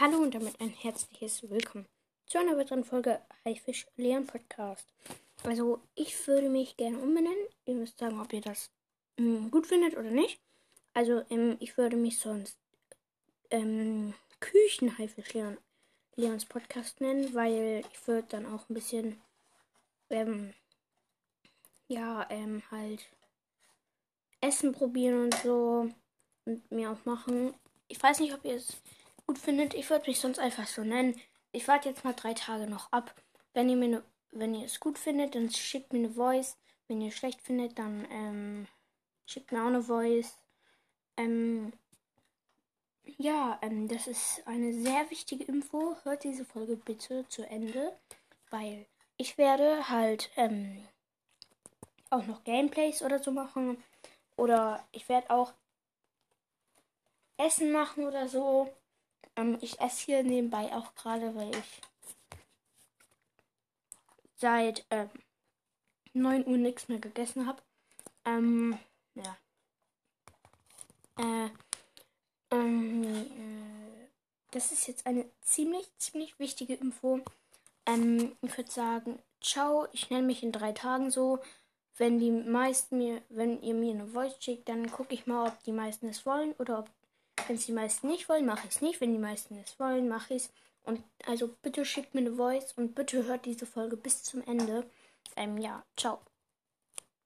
Hallo und damit ein herzliches Willkommen zu einer weiteren Folge Haifisch Leon Podcast. Also, ich würde mich gerne umbenennen. Ihr müsst sagen, ob ihr das ähm, gut findet oder nicht. Also, ähm, ich würde mich sonst ähm, Küchenhaifisch Leon, Leons Podcast nennen, weil ich würde dann auch ein bisschen, ähm, ja, ähm, halt Essen probieren und so und mir auch machen. Ich weiß nicht, ob ihr es gut findet. Ich würde mich sonst einfach so nennen. Ich warte jetzt mal drei Tage noch ab. Wenn ihr, mir ne, wenn ihr es gut findet, dann schickt mir eine Voice. Wenn ihr es schlecht findet, dann ähm, schickt mir auch eine Voice. Ähm, ja, ähm, das ist eine sehr wichtige Info. Hört diese Folge bitte zu Ende, weil ich werde halt ähm, auch noch Gameplays oder so machen. Oder ich werde auch Essen machen oder so. Ähm, ich esse hier nebenbei auch gerade, weil ich seit ähm, 9 Uhr nichts mehr gegessen habe. Ähm, ja. Äh, ähm, äh, das ist jetzt eine ziemlich, ziemlich wichtige Info. Ähm, ich würde sagen, ciao, ich nenne mich in drei Tagen so. Wenn die meisten mir, wenn ihr mir eine Voice schickt, dann gucke ich mal, ob die meisten es wollen oder ob wenn es die meisten nicht wollen, mache ich es nicht. Wenn die meisten es wollen, mache ich es. Und also bitte schickt mir eine Voice und bitte hört diese Folge bis zum Ende. Ähm, ja, ciao.